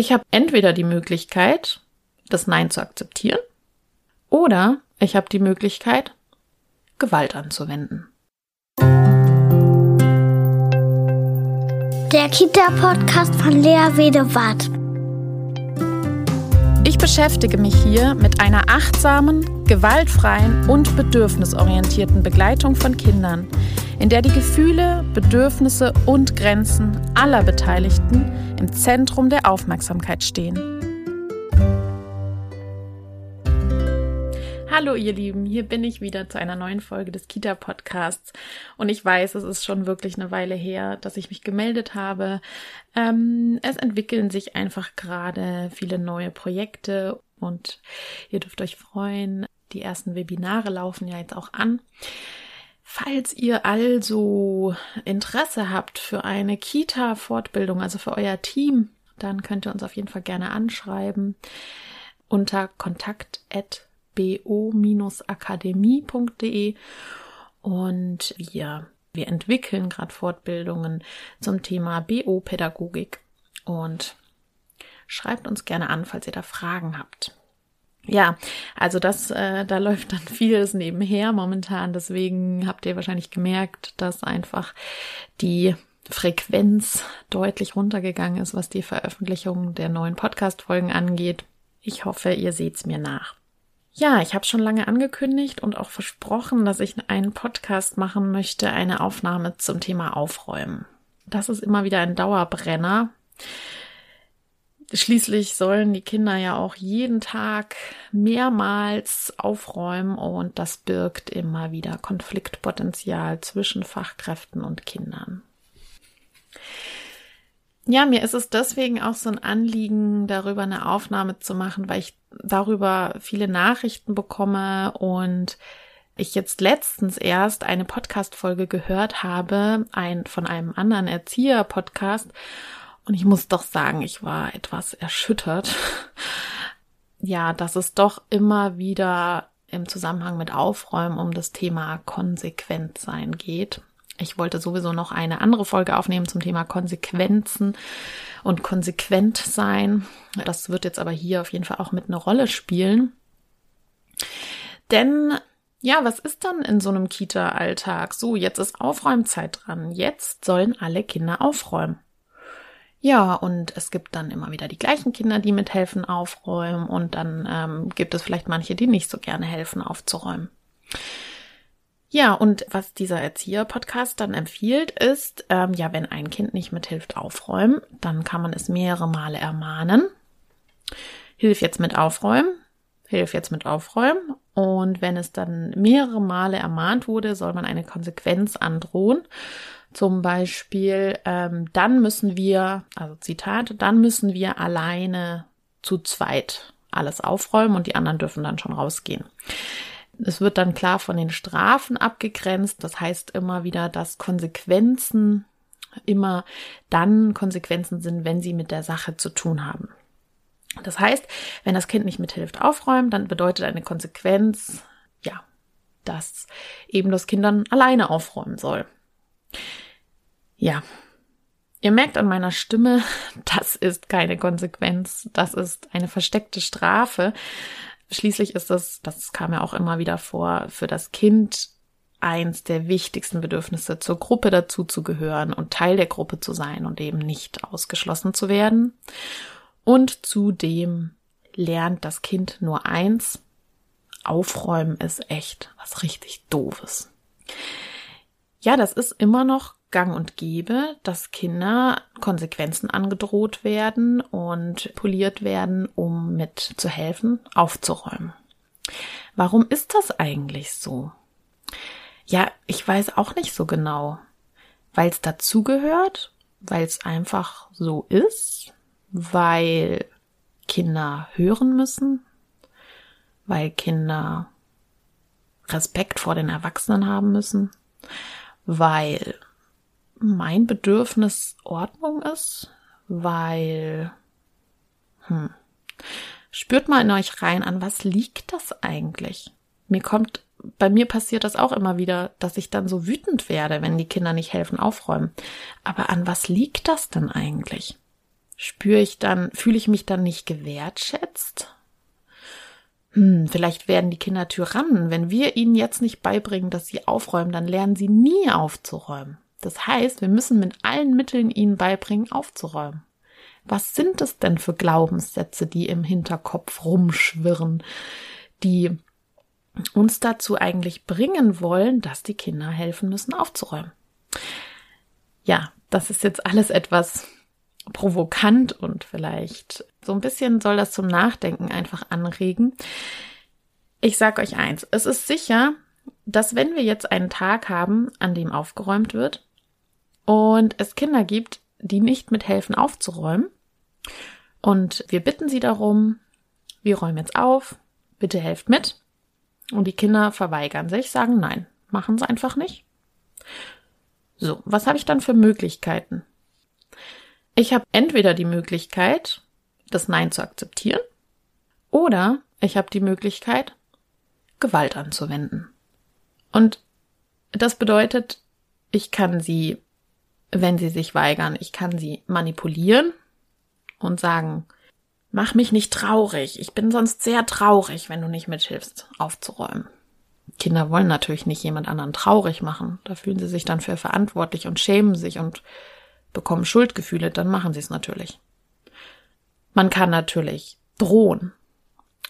Ich habe entweder die Möglichkeit, das Nein zu akzeptieren, oder ich habe die Möglichkeit, Gewalt anzuwenden. Der Kita-Podcast von Lea Wedewart. Ich beschäftige mich hier mit einer achtsamen, gewaltfreien und bedürfnisorientierten Begleitung von Kindern, in der die Gefühle, Bedürfnisse und Grenzen aller Beteiligten im Zentrum der Aufmerksamkeit stehen. Hallo ihr Lieben, hier bin ich wieder zu einer neuen Folge des Kita Podcasts und ich weiß, es ist schon wirklich eine Weile her, dass ich mich gemeldet habe. Ähm, es entwickeln sich einfach gerade viele neue Projekte und ihr dürft euch freuen. Die ersten Webinare laufen ja jetzt auch an. Falls ihr also Interesse habt für eine Kita-Fortbildung, also für euer Team, dann könnt ihr uns auf jeden Fall gerne anschreiben unter kontakt@ bo-akademie.de und wir, wir entwickeln gerade Fortbildungen zum Thema BO-Pädagogik und schreibt uns gerne an, falls ihr da Fragen habt. Ja, also das, äh, da läuft dann vieles nebenher momentan. Deswegen habt ihr wahrscheinlich gemerkt, dass einfach die Frequenz deutlich runtergegangen ist, was die Veröffentlichung der neuen Podcast-Folgen angeht. Ich hoffe, ihr seht's mir nach. Ja, ich habe schon lange angekündigt und auch versprochen, dass ich einen Podcast machen möchte, eine Aufnahme zum Thema Aufräumen. Das ist immer wieder ein Dauerbrenner. Schließlich sollen die Kinder ja auch jeden Tag mehrmals aufräumen und das birgt immer wieder Konfliktpotenzial zwischen Fachkräften und Kindern. Ja, mir ist es deswegen auch so ein Anliegen, darüber eine Aufnahme zu machen, weil ich darüber viele Nachrichten bekomme und ich jetzt letztens erst eine Podcast-Folge gehört habe, ein, von einem anderen Erzieher-Podcast. Und ich muss doch sagen, ich war etwas erschüttert. ja, dass es doch immer wieder im Zusammenhang mit Aufräumen um das Thema Konsequentsein geht. Ich wollte sowieso noch eine andere Folge aufnehmen zum Thema Konsequenzen und konsequent sein. Das wird jetzt aber hier auf jeden Fall auch mit einer Rolle spielen. Denn ja, was ist dann in so einem Kita-Alltag? So, jetzt ist Aufräumzeit dran. Jetzt sollen alle Kinder aufräumen. Ja, und es gibt dann immer wieder die gleichen Kinder, die mithelfen aufräumen und dann ähm, gibt es vielleicht manche, die nicht so gerne helfen aufzuräumen. Ja, und was dieser Erzieher-Podcast dann empfiehlt, ist, ähm, ja, wenn ein Kind nicht mithilft aufräumen, dann kann man es mehrere Male ermahnen. Hilf jetzt mit aufräumen, hilf jetzt mit aufräumen. Und wenn es dann mehrere Male ermahnt wurde, soll man eine Konsequenz androhen. Zum Beispiel, ähm, dann müssen wir, also Zitat, dann müssen wir alleine zu zweit alles aufräumen und die anderen dürfen dann schon rausgehen. Es wird dann klar von den Strafen abgegrenzt. Das heißt immer wieder, dass Konsequenzen immer dann Konsequenzen sind, wenn sie mit der Sache zu tun haben. Das heißt, wenn das Kind nicht mithilft aufräumen, dann bedeutet eine Konsequenz, ja, dass eben das Kind dann alleine aufräumen soll. Ja. Ihr merkt an meiner Stimme, das ist keine Konsequenz, das ist eine versteckte Strafe. Schließlich ist es, das kam ja auch immer wieder vor, für das Kind eins der wichtigsten Bedürfnisse, zur Gruppe dazu zu gehören und Teil der Gruppe zu sein und eben nicht ausgeschlossen zu werden. Und zudem lernt das Kind nur eins, aufräumen ist echt was richtig doofes. Ja, das ist immer noch gang und gäbe, dass Kinder Konsequenzen angedroht werden und poliert werden, um mitzuhelfen, aufzuräumen. Warum ist das eigentlich so? Ja, ich weiß auch nicht so genau. Weil es dazugehört, weil es einfach so ist, weil Kinder hören müssen, weil Kinder Respekt vor den Erwachsenen haben müssen, weil mein Bedürfnis Ordnung ist, weil, hm, spürt mal in euch rein, an was liegt das eigentlich? Mir kommt, bei mir passiert das auch immer wieder, dass ich dann so wütend werde, wenn die Kinder nicht helfen aufräumen. Aber an was liegt das denn eigentlich? Spüre ich dann, fühle ich mich dann nicht gewertschätzt? Hm, vielleicht werden die Kinder Tyrannen. Wenn wir ihnen jetzt nicht beibringen, dass sie aufräumen, dann lernen sie nie aufzuräumen. Das heißt, wir müssen mit allen Mitteln ihnen beibringen, aufzuräumen. Was sind es denn für Glaubenssätze, die im Hinterkopf rumschwirren, die uns dazu eigentlich bringen wollen, dass die Kinder helfen müssen, aufzuräumen? Ja, das ist jetzt alles etwas provokant und vielleicht so ein bisschen soll das zum Nachdenken einfach anregen. Ich sag euch eins, es ist sicher, dass wenn wir jetzt einen Tag haben, an dem aufgeräumt wird und es Kinder gibt, die nicht mithelfen aufzuräumen und wir bitten sie darum, wir räumen jetzt auf, bitte helft mit und die Kinder verweigern sich, sagen nein, machen sie einfach nicht. So, was habe ich dann für Möglichkeiten? Ich habe entweder die Möglichkeit, das Nein zu akzeptieren, oder ich habe die Möglichkeit, Gewalt anzuwenden. Und das bedeutet, ich kann sie, wenn sie sich weigern, ich kann sie manipulieren und sagen, mach mich nicht traurig, ich bin sonst sehr traurig, wenn du nicht mithilfst, aufzuräumen. Kinder wollen natürlich nicht jemand anderen traurig machen. Da fühlen sie sich dann für verantwortlich und schämen sich und bekommen Schuldgefühle, dann machen sie es natürlich. Man kann natürlich drohen.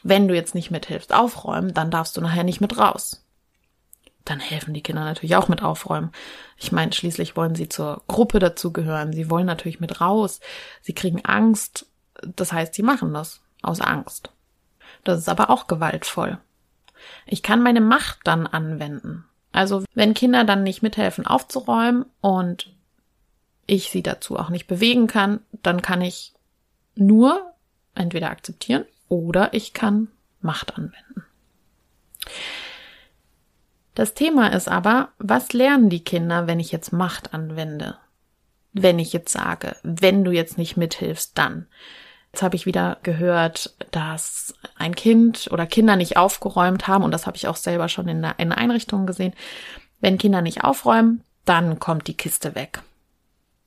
Wenn du jetzt nicht mithilfst aufräumen, dann darfst du nachher nicht mit raus. Dann helfen die Kinder natürlich auch mit aufräumen. Ich meine, schließlich wollen sie zur Gruppe dazugehören. Sie wollen natürlich mit raus. Sie kriegen Angst. Das heißt, sie machen das aus Angst. Das ist aber auch gewaltvoll. Ich kann meine Macht dann anwenden. Also, wenn Kinder dann nicht mithelfen aufzuräumen und ich sie dazu auch nicht bewegen kann, dann kann ich nur entweder akzeptieren oder ich kann Macht anwenden. Das Thema ist aber, was lernen die Kinder, wenn ich jetzt Macht anwende? Wenn ich jetzt sage, wenn du jetzt nicht mithilfst, dann. Jetzt habe ich wieder gehört, dass ein Kind oder Kinder nicht aufgeräumt haben, und das habe ich auch selber schon in der, in Einrichtungen gesehen. Wenn Kinder nicht aufräumen, dann kommt die Kiste weg.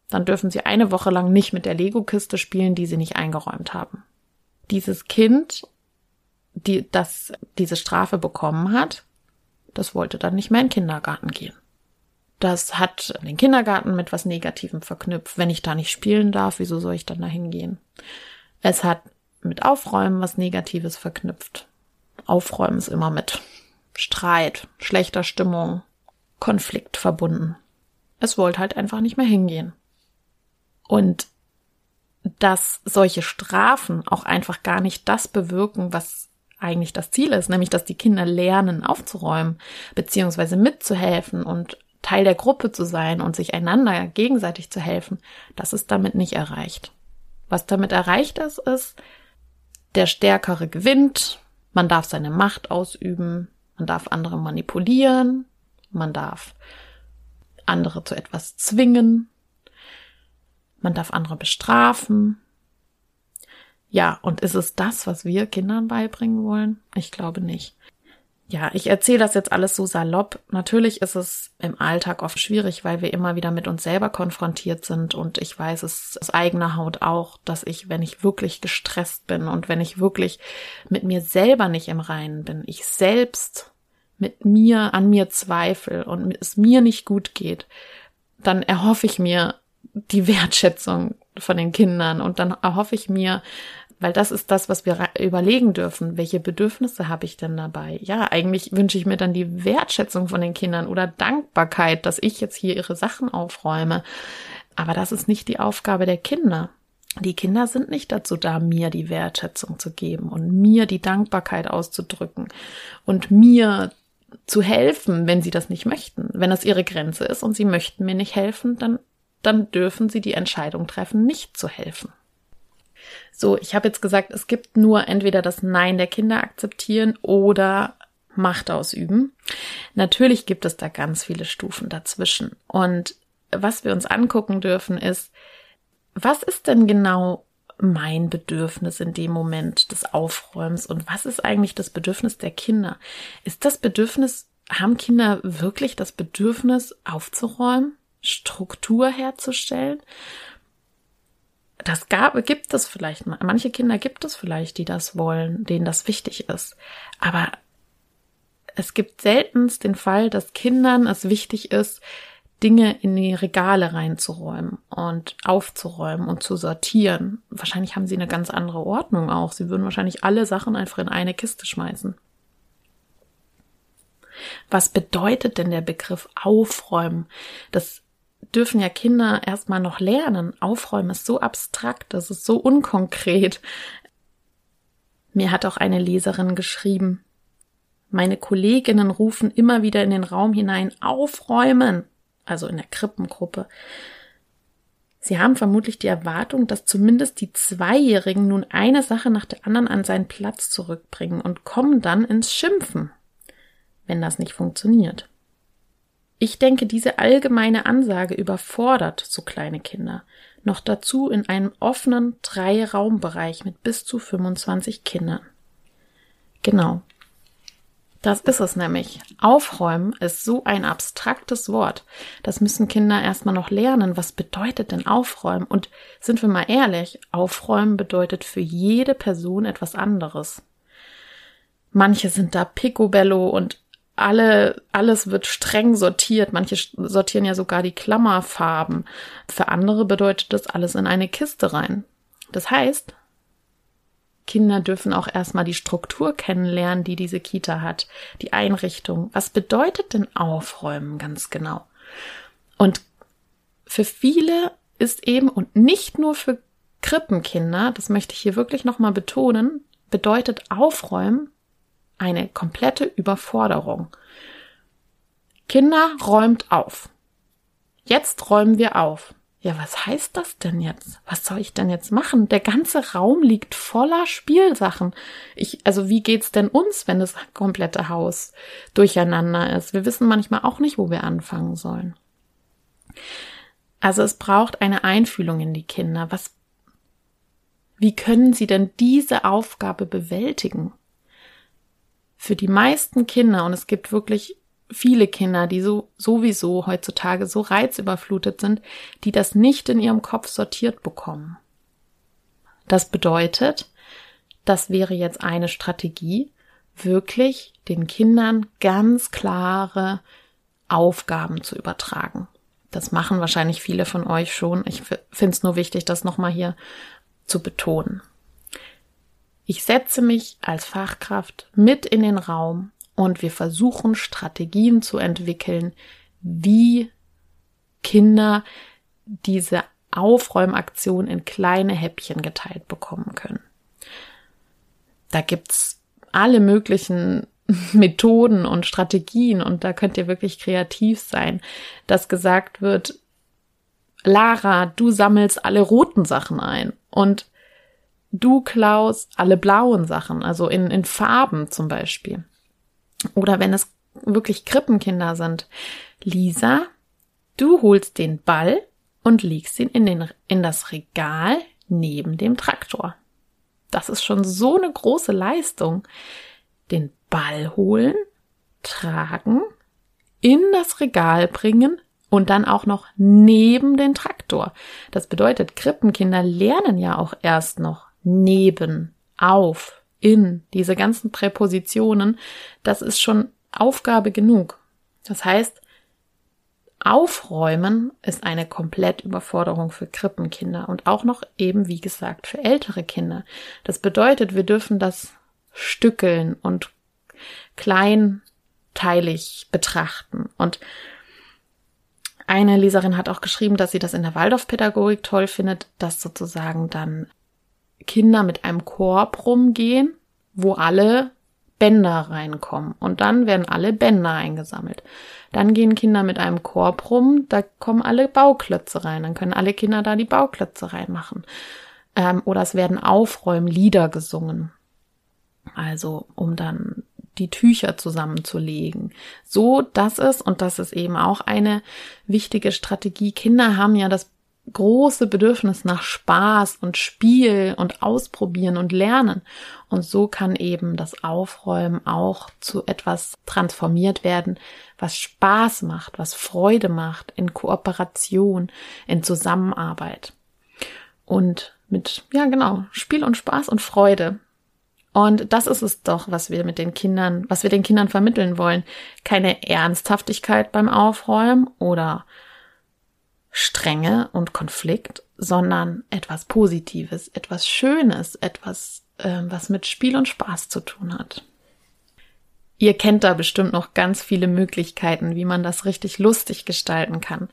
Dann dürfen sie eine Woche lang nicht mit der Lego-Kiste spielen, die sie nicht eingeräumt haben. Dieses Kind, die, das diese Strafe bekommen hat, das wollte dann nicht mehr in den Kindergarten gehen. Das hat den Kindergarten mit was Negativem verknüpft. Wenn ich da nicht spielen darf, wieso soll ich dann da hingehen? Es hat mit Aufräumen was Negatives verknüpft. Aufräumen ist immer mit Streit, schlechter Stimmung, Konflikt verbunden. Es wollte halt einfach nicht mehr hingehen. Und dass solche Strafen auch einfach gar nicht das bewirken, was eigentlich das Ziel ist, nämlich dass die Kinder lernen aufzuräumen, beziehungsweise mitzuhelfen und Teil der Gruppe zu sein und sich einander gegenseitig zu helfen, das ist damit nicht erreicht. Was damit erreicht ist, ist, der Stärkere gewinnt, man darf seine Macht ausüben, man darf andere manipulieren, man darf andere zu etwas zwingen, man darf andere bestrafen. Ja, und ist es das, was wir Kindern beibringen wollen? Ich glaube nicht. Ja, ich erzähle das jetzt alles so salopp. Natürlich ist es im Alltag oft schwierig, weil wir immer wieder mit uns selber konfrontiert sind. Und ich weiß es aus eigener Haut auch, dass ich, wenn ich wirklich gestresst bin und wenn ich wirklich mit mir selber nicht im Reinen bin, ich selbst mit mir, an mir zweifle und es mir nicht gut geht, dann erhoffe ich mir die Wertschätzung von den Kindern und dann erhoffe ich mir, weil das ist das, was wir überlegen dürfen. Welche Bedürfnisse habe ich denn dabei? Ja, eigentlich wünsche ich mir dann die Wertschätzung von den Kindern oder Dankbarkeit, dass ich jetzt hier ihre Sachen aufräume. Aber das ist nicht die Aufgabe der Kinder. Die Kinder sind nicht dazu da, mir die Wertschätzung zu geben und mir die Dankbarkeit auszudrücken und mir zu helfen, wenn sie das nicht möchten. Wenn das ihre Grenze ist und sie möchten mir nicht helfen, dann dann dürfen sie die Entscheidung treffen, nicht zu helfen. So, ich habe jetzt gesagt, es gibt nur entweder das Nein der Kinder akzeptieren oder Macht ausüben. Natürlich gibt es da ganz viele Stufen dazwischen. Und was wir uns angucken dürfen, ist, was ist denn genau mein Bedürfnis in dem Moment des Aufräumens und was ist eigentlich das Bedürfnis der Kinder? Ist das Bedürfnis, haben Kinder wirklich das Bedürfnis aufzuräumen? Struktur herzustellen. Das gab, gibt es vielleicht, manche Kinder gibt es vielleicht, die das wollen, denen das wichtig ist. Aber es gibt seltenst den Fall, dass Kindern es wichtig ist, Dinge in die Regale reinzuräumen und aufzuräumen und zu sortieren. Wahrscheinlich haben sie eine ganz andere Ordnung auch. Sie würden wahrscheinlich alle Sachen einfach in eine Kiste schmeißen. Was bedeutet denn der Begriff aufräumen? Das dürfen ja Kinder erstmal noch lernen. Aufräumen ist so abstrakt, das ist so unkonkret. Mir hat auch eine Leserin geschrieben, meine Kolleginnen rufen immer wieder in den Raum hinein aufräumen, also in der Krippengruppe. Sie haben vermutlich die Erwartung, dass zumindest die Zweijährigen nun eine Sache nach der anderen an seinen Platz zurückbringen und kommen dann ins Schimpfen, wenn das nicht funktioniert. Ich denke, diese allgemeine Ansage überfordert so kleine Kinder. Noch dazu in einem offenen Drei-Raumbereich mit bis zu 25 Kindern. Genau. Das ist es nämlich. Aufräumen ist so ein abstraktes Wort. Das müssen Kinder erstmal noch lernen. Was bedeutet denn aufräumen? Und sind wir mal ehrlich, aufräumen bedeutet für jede Person etwas anderes. Manche sind da picobello und alle, alles wird streng sortiert. Manche sortieren ja sogar die Klammerfarben. Für andere bedeutet das alles in eine Kiste rein. Das heißt, Kinder dürfen auch erstmal die Struktur kennenlernen, die diese Kita hat, die Einrichtung. Was bedeutet denn Aufräumen ganz genau? Und für viele ist eben und nicht nur für Krippenkinder, das möchte ich hier wirklich nochmal betonen, bedeutet Aufräumen eine komplette Überforderung. Kinder räumt auf. Jetzt räumen wir auf. Ja, was heißt das denn jetzt? Was soll ich denn jetzt machen? Der ganze Raum liegt voller Spielsachen. Ich, also wie geht's denn uns, wenn das komplette Haus durcheinander ist? Wir wissen manchmal auch nicht, wo wir anfangen sollen. Also es braucht eine Einfühlung in die Kinder. Was, wie können sie denn diese Aufgabe bewältigen? Für die meisten Kinder, und es gibt wirklich viele Kinder, die so sowieso heutzutage so reizüberflutet sind, die das nicht in ihrem Kopf sortiert bekommen. Das bedeutet, das wäre jetzt eine Strategie, wirklich den Kindern ganz klare Aufgaben zu übertragen. Das machen wahrscheinlich viele von euch schon. Ich finde es nur wichtig, das nochmal hier zu betonen. Ich setze mich als Fachkraft mit in den Raum und wir versuchen Strategien zu entwickeln, wie Kinder diese Aufräumaktion in kleine Häppchen geteilt bekommen können. Da gibt's alle möglichen Methoden und Strategien und da könnt ihr wirklich kreativ sein, dass gesagt wird, Lara, du sammelst alle roten Sachen ein und du klaust alle blauen Sachen, also in, in Farben zum Beispiel. Oder wenn es wirklich Krippenkinder sind. Lisa, du holst den Ball und legst ihn in, den, in das Regal neben dem Traktor. Das ist schon so eine große Leistung. Den Ball holen, tragen, in das Regal bringen und dann auch noch neben den Traktor. Das bedeutet, Krippenkinder lernen ja auch erst noch neben, auf, in, diese ganzen Präpositionen, das ist schon Aufgabe genug. Das heißt, Aufräumen ist eine Komplett-Überforderung für Krippenkinder und auch noch eben, wie gesagt, für ältere Kinder. Das bedeutet, wir dürfen das stückeln und kleinteilig betrachten. Und eine Leserin hat auch geschrieben, dass sie das in der Waldorfpädagogik toll findet, dass sozusagen dann Kinder mit einem Korb rumgehen, wo alle Bänder reinkommen. Und dann werden alle Bänder eingesammelt. Dann gehen Kinder mit einem Korb rum, da kommen alle Bauklötze rein. Dann können alle Kinder da die Bauklötze reinmachen. Ähm, oder es werden Aufräumlieder gesungen. Also, um dann die Tücher zusammenzulegen. So, dass es, und das ist eben auch eine wichtige Strategie, Kinder haben ja das große Bedürfnis nach Spaß und Spiel und Ausprobieren und Lernen. Und so kann eben das Aufräumen auch zu etwas transformiert werden, was Spaß macht, was Freude macht, in Kooperation, in Zusammenarbeit. Und mit, ja genau, Spiel und Spaß und Freude. Und das ist es doch, was wir mit den Kindern, was wir den Kindern vermitteln wollen. Keine Ernsthaftigkeit beim Aufräumen oder Strenge und Konflikt, sondern etwas Positives, etwas Schönes, etwas, äh, was mit Spiel und Spaß zu tun hat. Ihr kennt da bestimmt noch ganz viele Möglichkeiten, wie man das richtig lustig gestalten kann.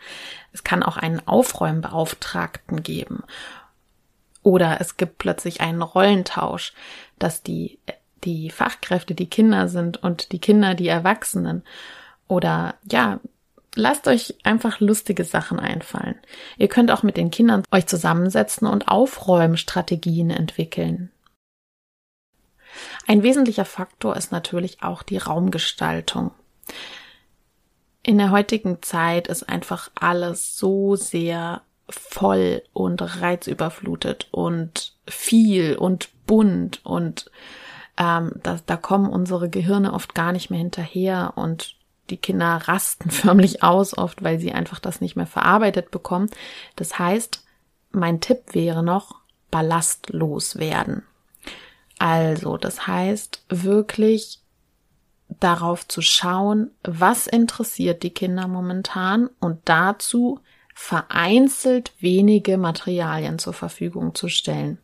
Es kann auch einen Aufräumbeauftragten geben. Oder es gibt plötzlich einen Rollentausch, dass die, die Fachkräfte die Kinder sind und die Kinder die Erwachsenen. Oder ja, lasst euch einfach lustige Sachen einfallen. Ihr könnt auch mit den Kindern euch zusammensetzen und Aufräumstrategien entwickeln. Ein wesentlicher Faktor ist natürlich auch die Raumgestaltung. In der heutigen Zeit ist einfach alles so sehr voll und reizüberflutet und viel und bunt und ähm, da, da kommen unsere Gehirne oft gar nicht mehr hinterher und die Kinder rasten förmlich aus oft, weil sie einfach das nicht mehr verarbeitet bekommen. Das heißt, mein Tipp wäre noch, ballastlos werden. Also, das heißt wirklich darauf zu schauen, was interessiert die Kinder momentan und dazu vereinzelt wenige Materialien zur Verfügung zu stellen.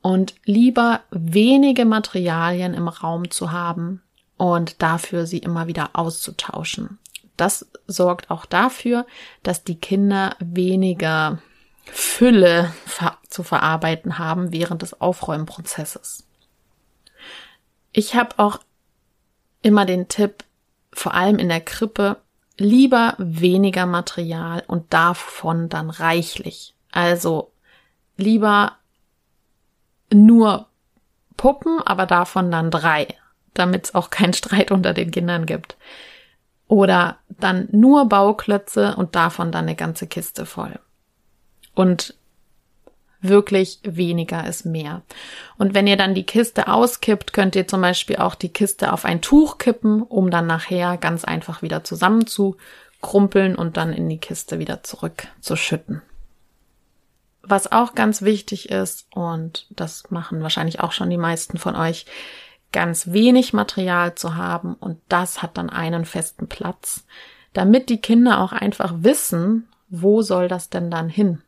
Und lieber wenige Materialien im Raum zu haben und dafür sie immer wieder auszutauschen. Das sorgt auch dafür, dass die Kinder weniger Fülle zu verarbeiten haben während des Aufräumprozesses. Ich habe auch immer den Tipp, vor allem in der Krippe, lieber weniger Material und davon dann reichlich. Also lieber nur Puppen, aber davon dann drei, damit es auch keinen Streit unter den Kindern gibt. Oder dann nur Bauklötze und davon dann eine ganze Kiste voll. Und wirklich weniger ist mehr. Und wenn ihr dann die Kiste auskippt, könnt ihr zum Beispiel auch die Kiste auf ein Tuch kippen, um dann nachher ganz einfach wieder zusammenzukrumpeln und dann in die Kiste wieder zurückzuschütten. Was auch ganz wichtig ist, und das machen wahrscheinlich auch schon die meisten von euch, ganz wenig Material zu haben und das hat dann einen festen Platz, damit die Kinder auch einfach wissen, wo soll das denn dann hin?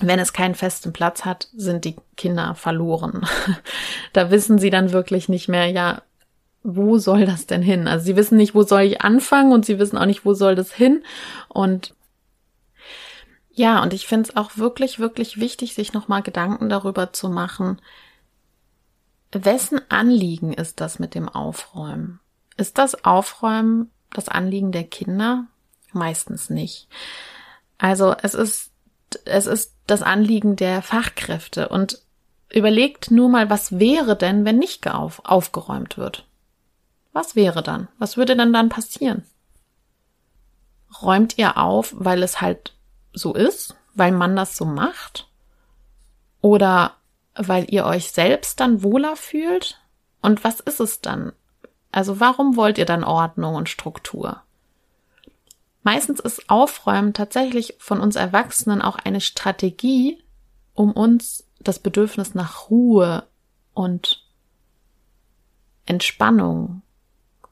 wenn es keinen festen Platz hat, sind die Kinder verloren. da wissen sie dann wirklich nicht mehr, ja, wo soll das denn hin? Also sie wissen nicht, wo soll ich anfangen und sie wissen auch nicht, wo soll das hin. Und ja, und ich finde es auch wirklich, wirklich wichtig, sich nochmal Gedanken darüber zu machen, wessen Anliegen ist das mit dem Aufräumen? Ist das Aufräumen das Anliegen der Kinder? Meistens nicht. Also es ist es ist das Anliegen der Fachkräfte und überlegt nur mal, was wäre denn, wenn nicht auf, aufgeräumt wird? Was wäre dann? Was würde denn dann passieren? Räumt ihr auf, weil es halt so ist, weil man das so macht? Oder weil ihr euch selbst dann wohler fühlt? Und was ist es dann? Also warum wollt ihr dann Ordnung und Struktur? Meistens ist Aufräumen tatsächlich von uns Erwachsenen auch eine Strategie, um uns das Bedürfnis nach Ruhe und Entspannung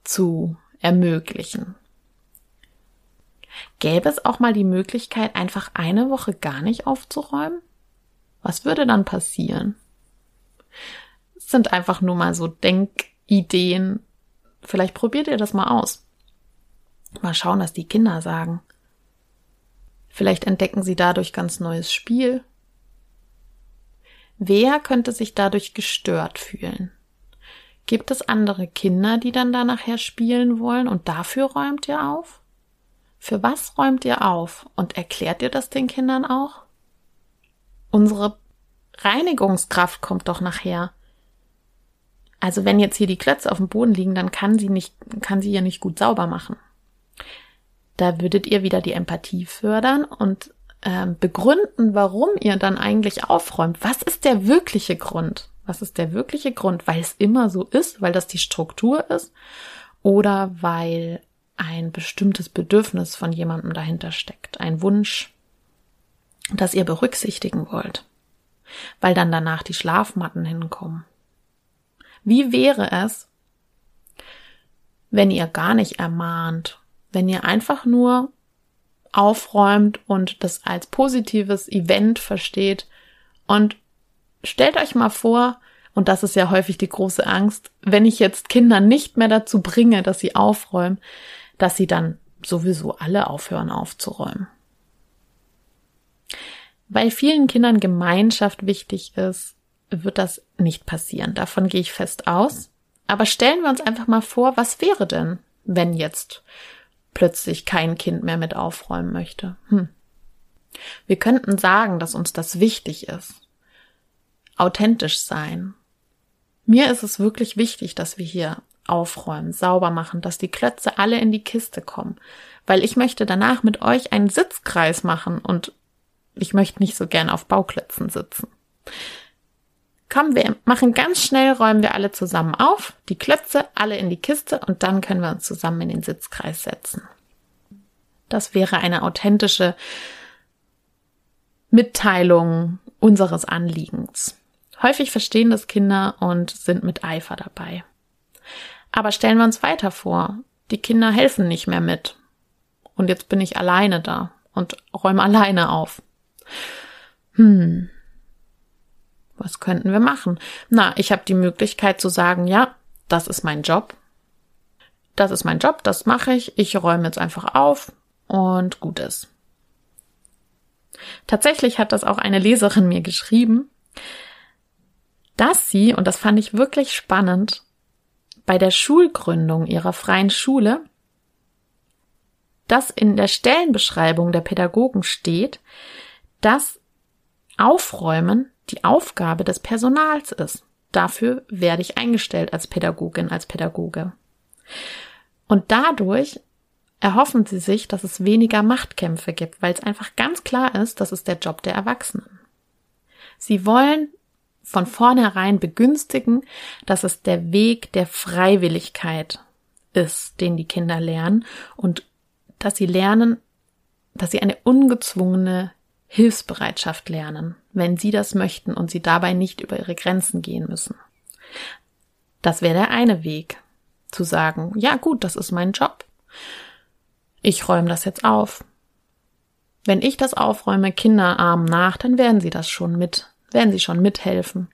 zu ermöglichen. Gäbe es auch mal die Möglichkeit, einfach eine Woche gar nicht aufzuräumen? Was würde dann passieren? Es sind einfach nur mal so Denkideen. Vielleicht probiert ihr das mal aus. Mal schauen, was die Kinder sagen. Vielleicht entdecken sie dadurch ganz neues Spiel. Wer könnte sich dadurch gestört fühlen? Gibt es andere Kinder, die dann da nachher spielen wollen und dafür räumt ihr auf? Für was räumt ihr auf und erklärt ihr das den Kindern auch? Unsere Reinigungskraft kommt doch nachher. Also wenn jetzt hier die Klötze auf dem Boden liegen, dann kann sie nicht, kann sie ja nicht gut sauber machen. Da würdet ihr wieder die Empathie fördern und ähm, begründen, warum ihr dann eigentlich aufräumt. Was ist der wirkliche Grund? Was ist der wirkliche Grund? Weil es immer so ist, weil das die Struktur ist oder weil ein bestimmtes Bedürfnis von jemandem dahinter steckt, ein Wunsch, das ihr berücksichtigen wollt. weil dann danach die Schlafmatten hinkommen. Wie wäre es, wenn ihr gar nicht ermahnt, wenn ihr einfach nur aufräumt und das als positives Event versteht und stellt euch mal vor, und das ist ja häufig die große Angst, wenn ich jetzt Kinder nicht mehr dazu bringe, dass sie aufräumen, dass sie dann sowieso alle aufhören aufzuräumen. Weil vielen Kindern Gemeinschaft wichtig ist, wird das nicht passieren. Davon gehe ich fest aus. Aber stellen wir uns einfach mal vor, was wäre denn, wenn jetzt plötzlich kein Kind mehr mit aufräumen möchte? Hm. Wir könnten sagen, dass uns das wichtig ist. Authentisch sein. Mir ist es wirklich wichtig, dass wir hier aufräumen, sauber machen, dass die Klötze alle in die Kiste kommen, weil ich möchte danach mit euch einen Sitzkreis machen und ich möchte nicht so gern auf Bauklötzen sitzen. Komm, wir machen ganz schnell, räumen wir alle zusammen auf, die Klötze alle in die Kiste und dann können wir uns zusammen in den Sitzkreis setzen. Das wäre eine authentische Mitteilung unseres Anliegens. Häufig verstehen das Kinder und sind mit Eifer dabei. Aber stellen wir uns weiter vor. Die Kinder helfen nicht mehr mit. Und jetzt bin ich alleine da und räume alleine auf. Hm. Was könnten wir machen? Na, ich habe die Möglichkeit zu sagen, ja, das ist mein Job. Das ist mein Job, das mache ich. Ich räume jetzt einfach auf und gut ist. Tatsächlich hat das auch eine Leserin mir geschrieben, dass sie, und das fand ich wirklich spannend, bei der Schulgründung ihrer freien Schule, dass in der Stellenbeschreibung der Pädagogen steht, dass Aufräumen die Aufgabe des Personals ist. Dafür werde ich eingestellt als Pädagogin, als Pädagoge. Und dadurch erhoffen sie sich, dass es weniger Machtkämpfe gibt, weil es einfach ganz klar ist, das ist der Job der Erwachsenen. Sie wollen von vornherein begünstigen, dass es der Weg der Freiwilligkeit ist, den die Kinder lernen und dass sie lernen, dass sie eine ungezwungene Hilfsbereitschaft lernen, wenn sie das möchten und sie dabei nicht über ihre Grenzen gehen müssen. Das wäre der eine Weg, zu sagen, ja gut, das ist mein Job. Ich räume das jetzt auf. Wenn ich das aufräume, Kinderarm nach, dann werden sie das schon mit werden sie schon mithelfen.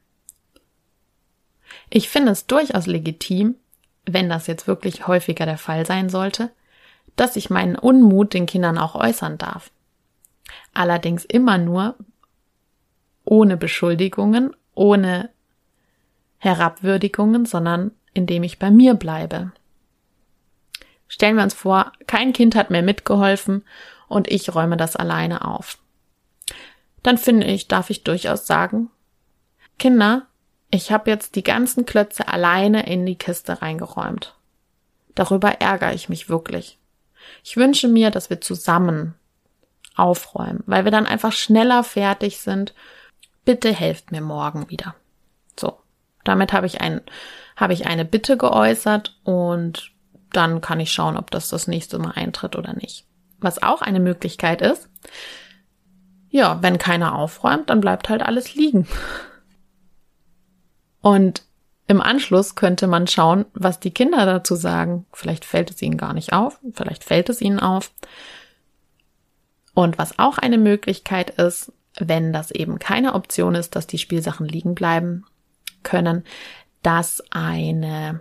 Ich finde es durchaus legitim, wenn das jetzt wirklich häufiger der Fall sein sollte, dass ich meinen Unmut den Kindern auch äußern darf. Allerdings immer nur ohne Beschuldigungen, ohne Herabwürdigungen, sondern indem ich bei mir bleibe. Stellen wir uns vor, kein Kind hat mehr mitgeholfen und ich räume das alleine auf dann finde ich, darf ich durchaus sagen, Kinder, ich habe jetzt die ganzen Klötze alleine in die Kiste reingeräumt. Darüber ärgere ich mich wirklich. Ich wünsche mir, dass wir zusammen aufräumen, weil wir dann einfach schneller fertig sind. Bitte helft mir morgen wieder. So, damit habe ich ein, habe ich eine Bitte geäußert und dann kann ich schauen, ob das das nächste Mal eintritt oder nicht. Was auch eine Möglichkeit ist, ja, wenn keiner aufräumt, dann bleibt halt alles liegen. Und im Anschluss könnte man schauen, was die Kinder dazu sagen. Vielleicht fällt es ihnen gar nicht auf, vielleicht fällt es ihnen auf. Und was auch eine Möglichkeit ist, wenn das eben keine Option ist, dass die Spielsachen liegen bleiben können, dass eine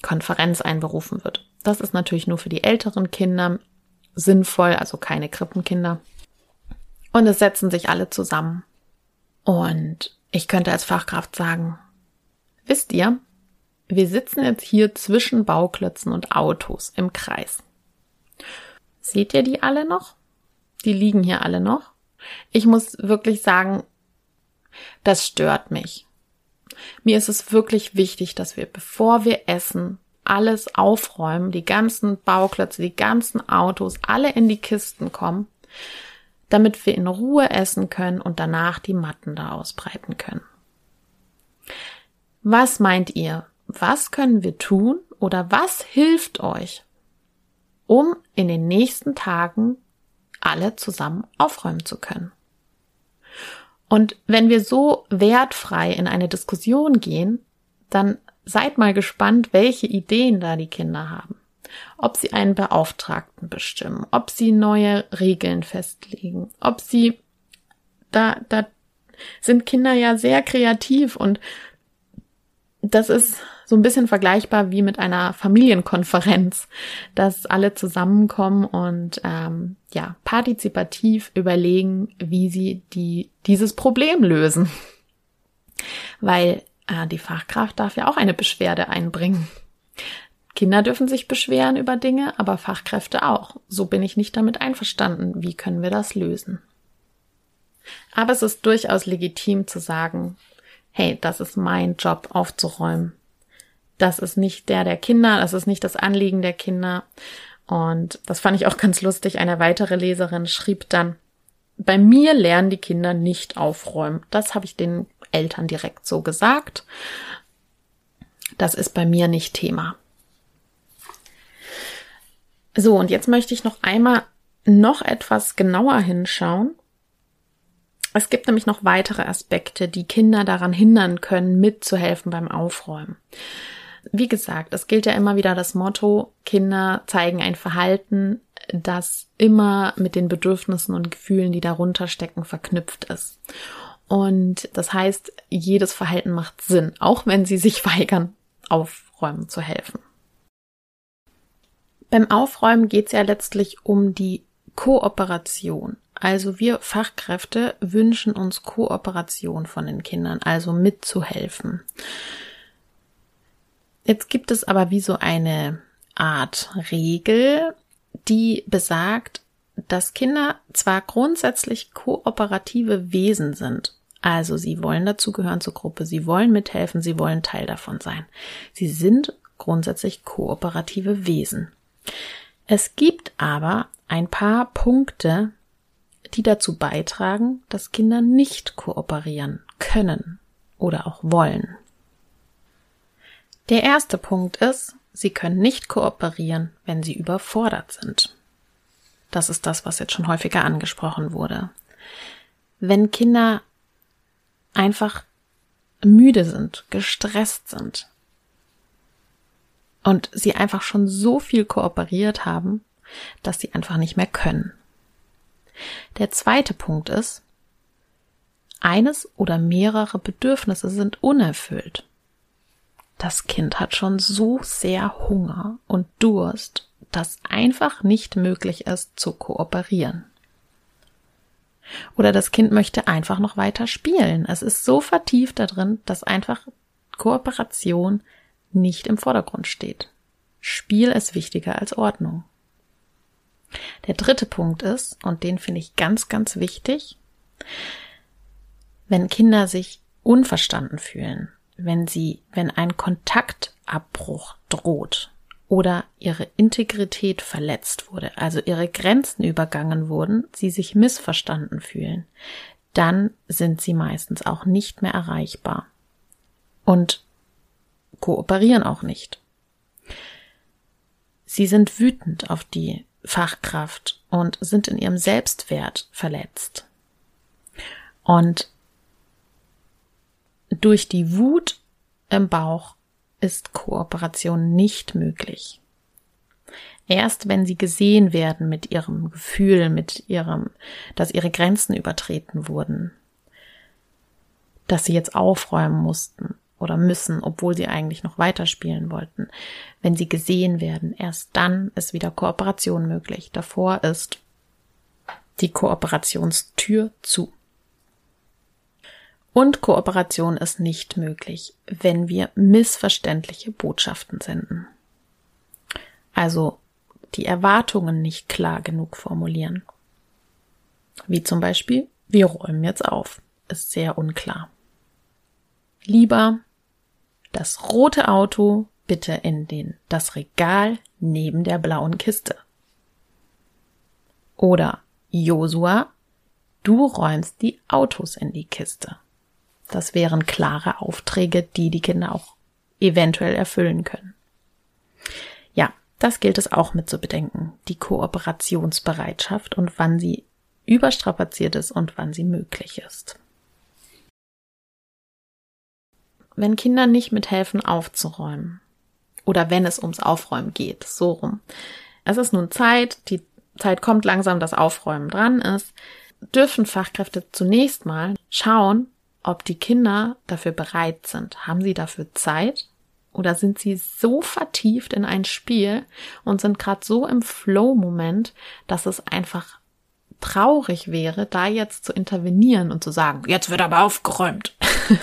Konferenz einberufen wird. Das ist natürlich nur für die älteren Kinder sinnvoll, also keine Krippenkinder. Und es setzen sich alle zusammen. Und ich könnte als Fachkraft sagen, wisst ihr, wir sitzen jetzt hier zwischen Bauklötzen und Autos im Kreis. Seht ihr die alle noch? Die liegen hier alle noch. Ich muss wirklich sagen, das stört mich. Mir ist es wirklich wichtig, dass wir, bevor wir essen, alles aufräumen, die ganzen Bauklötze, die ganzen Autos, alle in die Kisten kommen, damit wir in Ruhe essen können und danach die Matten da ausbreiten können. Was meint ihr? Was können wir tun oder was hilft euch, um in den nächsten Tagen alle zusammen aufräumen zu können? Und wenn wir so wertfrei in eine Diskussion gehen, dann seid mal gespannt, welche Ideen da die Kinder haben. Ob sie einen Beauftragten bestimmen, ob sie neue Regeln festlegen, ob sie da, da sind Kinder ja sehr kreativ und das ist so ein bisschen vergleichbar wie mit einer Familienkonferenz, dass alle zusammenkommen und ähm, ja partizipativ überlegen, wie sie die dieses Problem lösen, weil äh, die Fachkraft darf ja auch eine Beschwerde einbringen. Kinder dürfen sich beschweren über Dinge, aber Fachkräfte auch. So bin ich nicht damit einverstanden. Wie können wir das lösen? Aber es ist durchaus legitim zu sagen, hey, das ist mein Job aufzuräumen. Das ist nicht der der Kinder, das ist nicht das Anliegen der Kinder. Und das fand ich auch ganz lustig. Eine weitere Leserin schrieb dann, bei mir lernen die Kinder nicht aufräumen. Das habe ich den Eltern direkt so gesagt. Das ist bei mir nicht Thema. So, und jetzt möchte ich noch einmal noch etwas genauer hinschauen. Es gibt nämlich noch weitere Aspekte, die Kinder daran hindern können, mitzuhelfen beim Aufräumen. Wie gesagt, es gilt ja immer wieder das Motto, Kinder zeigen ein Verhalten, das immer mit den Bedürfnissen und Gefühlen, die darunter stecken, verknüpft ist. Und das heißt, jedes Verhalten macht Sinn, auch wenn sie sich weigern, aufräumen zu helfen. Beim Aufräumen geht es ja letztlich um die Kooperation. Also wir Fachkräfte wünschen uns Kooperation von den Kindern, also mitzuhelfen. Jetzt gibt es aber wie so eine Art Regel, die besagt, dass Kinder zwar grundsätzlich kooperative Wesen sind, also sie wollen dazugehören zur Gruppe, sie wollen mithelfen, sie wollen Teil davon sein. Sie sind grundsätzlich kooperative Wesen. Es gibt aber ein paar Punkte, die dazu beitragen, dass Kinder nicht kooperieren können oder auch wollen. Der erste Punkt ist, sie können nicht kooperieren, wenn sie überfordert sind. Das ist das, was jetzt schon häufiger angesprochen wurde. Wenn Kinder einfach müde sind, gestresst sind und sie einfach schon so viel kooperiert haben, dass sie einfach nicht mehr können. Der zweite Punkt ist, eines oder mehrere Bedürfnisse sind unerfüllt. Das Kind hat schon so sehr Hunger und Durst, dass einfach nicht möglich ist zu kooperieren. Oder das Kind möchte einfach noch weiter spielen. Es ist so vertieft da drin, dass einfach Kooperation nicht im Vordergrund steht. Spiel ist wichtiger als Ordnung. Der dritte Punkt ist, und den finde ich ganz, ganz wichtig, wenn Kinder sich unverstanden fühlen, wenn sie, wenn ein Kontaktabbruch droht oder ihre Integrität verletzt wurde, also ihre Grenzen übergangen wurden, sie sich missverstanden fühlen, dann sind sie meistens auch nicht mehr erreichbar und kooperieren auch nicht. Sie sind wütend auf die Fachkraft und sind in ihrem Selbstwert verletzt. Und durch die Wut im Bauch ist Kooperation nicht möglich. Erst wenn sie gesehen werden mit ihrem Gefühl, mit ihrem, dass ihre Grenzen übertreten wurden, dass sie jetzt aufräumen mussten oder müssen, obwohl sie eigentlich noch weiterspielen wollten, wenn sie gesehen werden, erst dann ist wieder Kooperation möglich. Davor ist die Kooperationstür zu. Und Kooperation ist nicht möglich, wenn wir missverständliche Botschaften senden. Also die Erwartungen nicht klar genug formulieren. Wie zum Beispiel, wir räumen jetzt auf, ist sehr unklar. Lieber das rote Auto bitte in den, das Regal neben der blauen Kiste. Oder Josua, du räumst die Autos in die Kiste. Das wären klare Aufträge, die die Kinder auch eventuell erfüllen können. Ja, das gilt es auch mit zu bedenken. Die Kooperationsbereitschaft und wann sie überstrapaziert ist und wann sie möglich ist. wenn Kinder nicht mithelfen aufzuräumen oder wenn es ums Aufräumen geht, so rum. Es ist nun Zeit, die Zeit kommt langsam, dass Aufräumen dran ist, dürfen Fachkräfte zunächst mal schauen, ob die Kinder dafür bereit sind. Haben sie dafür Zeit? Oder sind sie so vertieft in ein Spiel und sind gerade so im Flow-Moment, dass es einfach traurig wäre, da jetzt zu intervenieren und zu sagen, jetzt wird aber aufgeräumt.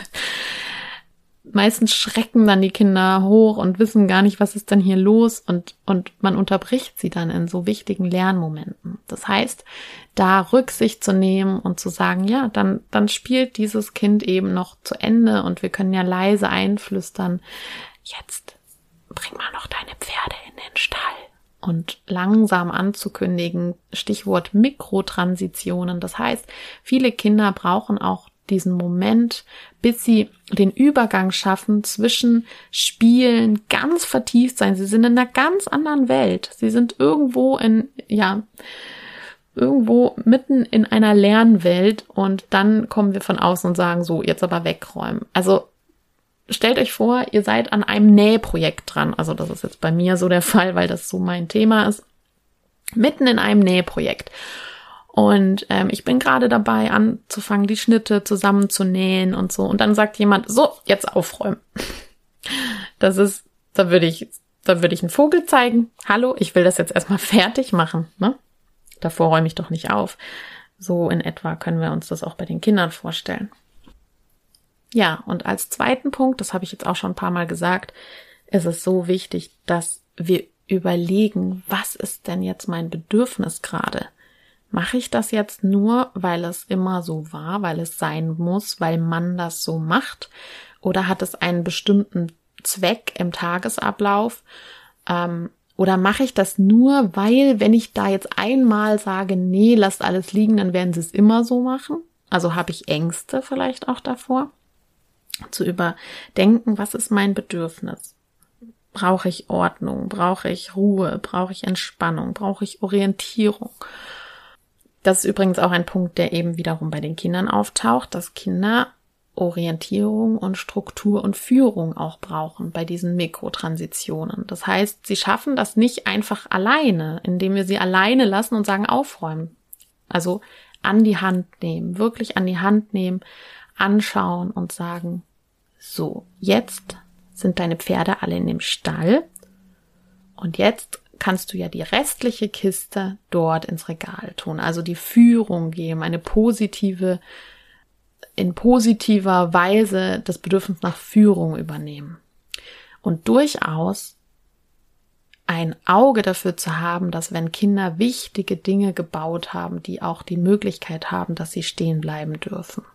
Meistens schrecken dann die Kinder hoch und wissen gar nicht, was ist denn hier los und, und man unterbricht sie dann in so wichtigen Lernmomenten. Das heißt, da Rücksicht zu nehmen und zu sagen, ja, dann, dann spielt dieses Kind eben noch zu Ende und wir können ja leise einflüstern, jetzt bring mal noch deine Pferde in den Stall und langsam anzukündigen, Stichwort Mikrotransitionen. Das heißt, viele Kinder brauchen auch diesen Moment, bis sie den Übergang schaffen zwischen Spielen, ganz vertieft sein. Sie sind in einer ganz anderen Welt. Sie sind irgendwo in, ja, irgendwo mitten in einer Lernwelt und dann kommen wir von außen und sagen so, jetzt aber wegräumen. Also stellt euch vor, ihr seid an einem Nähprojekt dran. Also das ist jetzt bei mir so der Fall, weil das so mein Thema ist. Mitten in einem Nähprojekt. Und ähm, ich bin gerade dabei, anzufangen, die Schnitte zusammenzunähen und so. Und dann sagt jemand, so, jetzt aufräumen. Das ist, da würde ich, da würde ich einen Vogel zeigen. Hallo, ich will das jetzt erstmal fertig machen. Ne? Davor räume ich doch nicht auf. So in etwa können wir uns das auch bei den Kindern vorstellen. Ja, und als zweiten Punkt, das habe ich jetzt auch schon ein paar Mal gesagt, ist es so wichtig, dass wir überlegen, was ist denn jetzt mein Bedürfnis gerade? Mache ich das jetzt nur, weil es immer so war, weil es sein muss, weil man das so macht? Oder hat es einen bestimmten Zweck im Tagesablauf? Ähm, oder mache ich das nur, weil, wenn ich da jetzt einmal sage, nee, lasst alles liegen, dann werden sie es immer so machen? Also habe ich Ängste vielleicht auch davor? Zu überdenken, was ist mein Bedürfnis? Brauche ich Ordnung? Brauche ich Ruhe? Brauche ich Entspannung? Brauche ich Orientierung? Das ist übrigens auch ein Punkt, der eben wiederum bei den Kindern auftaucht, dass Kinder Orientierung und Struktur und Führung auch brauchen bei diesen Mikrotransitionen. Das heißt, sie schaffen das nicht einfach alleine, indem wir sie alleine lassen und sagen aufräumen. Also an die Hand nehmen, wirklich an die Hand nehmen, anschauen und sagen, so, jetzt sind deine Pferde alle in dem Stall und jetzt kannst du ja die restliche Kiste dort ins Regal tun, also die Führung geben, eine positive, in positiver Weise das Bedürfnis nach Führung übernehmen. Und durchaus ein Auge dafür zu haben, dass wenn Kinder wichtige Dinge gebaut haben, die auch die Möglichkeit haben, dass sie stehen bleiben dürfen.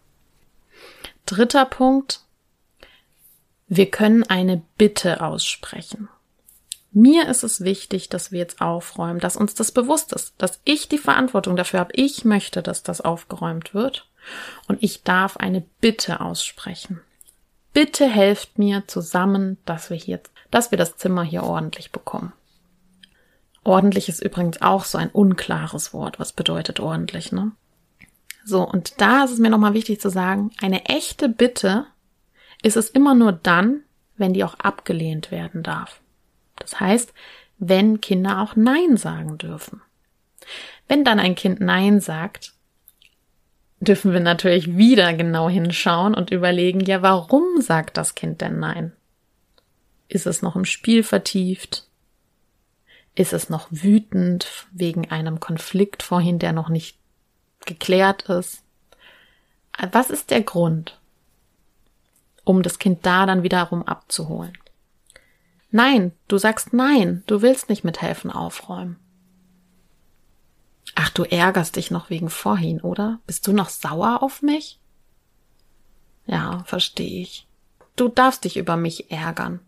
Dritter Punkt. Wir können eine Bitte aussprechen. Mir ist es wichtig, dass wir jetzt aufräumen, dass uns das bewusst ist, dass ich die Verantwortung dafür habe. Ich möchte, dass das aufgeräumt wird und ich darf eine Bitte aussprechen. Bitte helft mir zusammen, dass wir hier, dass wir das Zimmer hier ordentlich bekommen. Ordentlich ist übrigens auch so ein unklares Wort. Was bedeutet ordentlich, ne? So, und da ist es mir nochmal wichtig zu sagen, eine echte Bitte ist es immer nur dann, wenn die auch abgelehnt werden darf. Das heißt, wenn Kinder auch Nein sagen dürfen. Wenn dann ein Kind Nein sagt, dürfen wir natürlich wieder genau hinschauen und überlegen, ja, warum sagt das Kind denn Nein? Ist es noch im Spiel vertieft? Ist es noch wütend wegen einem Konflikt vorhin, der noch nicht geklärt ist? Was ist der Grund, um das Kind da dann wiederum abzuholen? Nein, du sagst nein, du willst nicht mithelfen aufräumen. Ach, du ärgerst dich noch wegen vorhin, oder? Bist du noch sauer auf mich? Ja, verstehe ich. Du darfst dich über mich ärgern.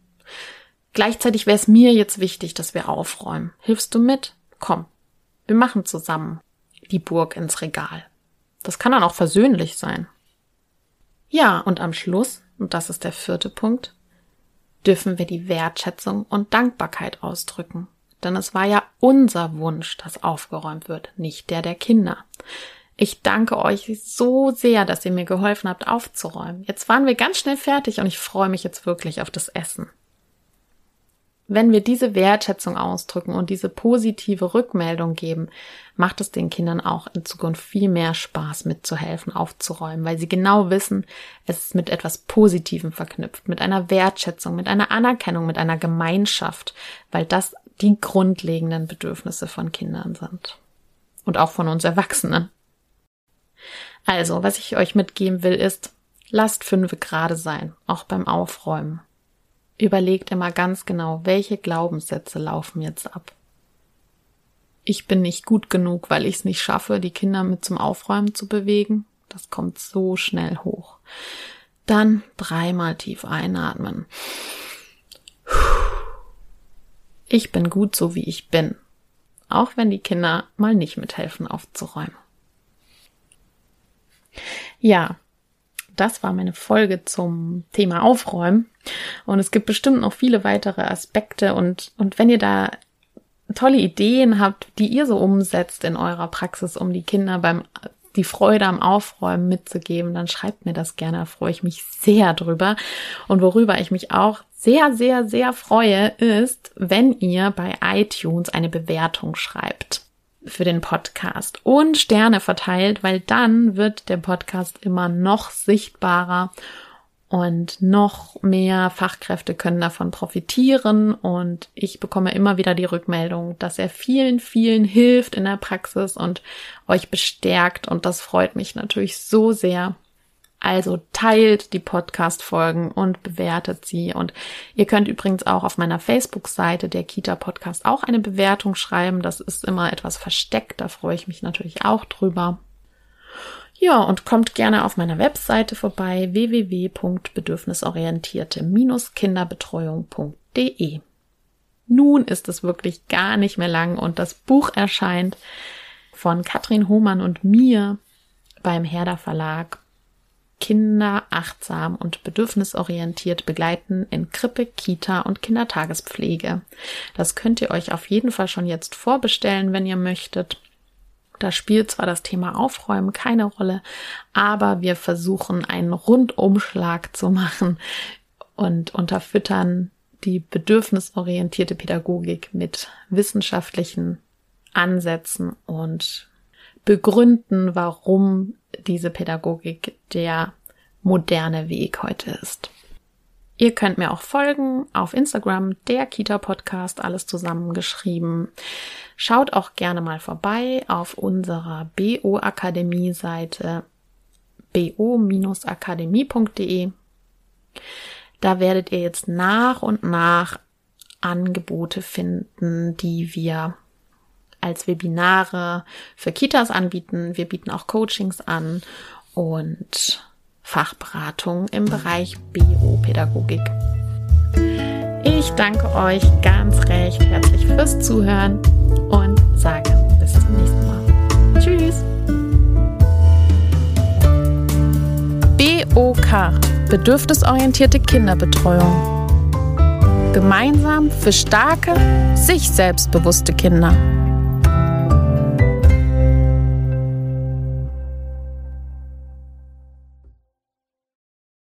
Gleichzeitig wäre es mir jetzt wichtig, dass wir aufräumen. Hilfst du mit? Komm, wir machen zusammen die Burg ins Regal. Das kann dann auch versöhnlich sein. Ja, und am Schluss, und das ist der vierte Punkt, dürfen wir die Wertschätzung und Dankbarkeit ausdrücken. Denn es war ja unser Wunsch, dass aufgeräumt wird, nicht der der Kinder. Ich danke euch so sehr, dass ihr mir geholfen habt, aufzuräumen. Jetzt waren wir ganz schnell fertig und ich freue mich jetzt wirklich auf das Essen. Wenn wir diese Wertschätzung ausdrücken und diese positive Rückmeldung geben, macht es den Kindern auch in Zukunft viel mehr Spaß mitzuhelfen, aufzuräumen, weil sie genau wissen, es ist mit etwas Positivem verknüpft, mit einer Wertschätzung, mit einer Anerkennung, mit einer Gemeinschaft, weil das die grundlegenden Bedürfnisse von Kindern sind. Und auch von uns Erwachsenen. Also, was ich euch mitgeben will, ist, lasst fünfe gerade sein, auch beim Aufräumen überlegt immer ganz genau, welche Glaubenssätze laufen jetzt ab. Ich bin nicht gut genug, weil ich es nicht schaffe, die Kinder mit zum Aufräumen zu bewegen. Das kommt so schnell hoch. Dann dreimal tief einatmen. Ich bin gut so, wie ich bin. Auch wenn die Kinder mal nicht mithelfen aufzuräumen. Ja, das war meine Folge zum Thema Aufräumen. Und es gibt bestimmt noch viele weitere Aspekte. Und, und wenn ihr da tolle Ideen habt, die ihr so umsetzt in eurer Praxis, um die Kinder beim die Freude am Aufräumen mitzugeben, dann schreibt mir das gerne, da freue ich mich sehr drüber. Und worüber ich mich auch sehr, sehr, sehr freue, ist, wenn ihr bei iTunes eine Bewertung schreibt für den Podcast und Sterne verteilt, weil dann wird der Podcast immer noch sichtbarer und noch mehr Fachkräfte können davon profitieren und ich bekomme immer wieder die Rückmeldung, dass er vielen, vielen hilft in der Praxis und euch bestärkt und das freut mich natürlich so sehr. Also teilt die Podcast-Folgen und bewertet sie. Und ihr könnt übrigens auch auf meiner Facebook-Seite der Kita Podcast auch eine Bewertung schreiben. Das ist immer etwas versteckt. Da freue ich mich natürlich auch drüber. Ja, und kommt gerne auf meiner Webseite vorbei www.bedürfnisorientierte-kinderbetreuung.de. Nun ist es wirklich gar nicht mehr lang und das Buch erscheint von Katrin Hohmann und mir beim Herder Verlag Kinder achtsam und bedürfnisorientiert begleiten in Krippe, Kita und Kindertagespflege. Das könnt ihr euch auf jeden Fall schon jetzt vorbestellen, wenn ihr möchtet. Da spielt zwar das Thema Aufräumen keine Rolle, aber wir versuchen einen Rundumschlag zu machen und unterfüttern die bedürfnisorientierte Pädagogik mit wissenschaftlichen Ansätzen und begründen, warum diese Pädagogik der moderne Weg heute ist. Ihr könnt mir auch folgen auf Instagram, der Kita Podcast, alles zusammengeschrieben. Schaut auch gerne mal vorbei auf unserer BO Akademie Seite bo-akademie.de. Da werdet ihr jetzt nach und nach Angebote finden, die wir als Webinare für Kitas anbieten. Wir bieten auch Coachings an und Fachberatung im Bereich Biopädagogik. Ich danke euch ganz recht herzlich fürs Zuhören und sage bis zum nächsten Mal. Tschüss. BOK Bedürfnisorientierte Kinderbetreuung. Gemeinsam für starke, sich selbstbewusste Kinder.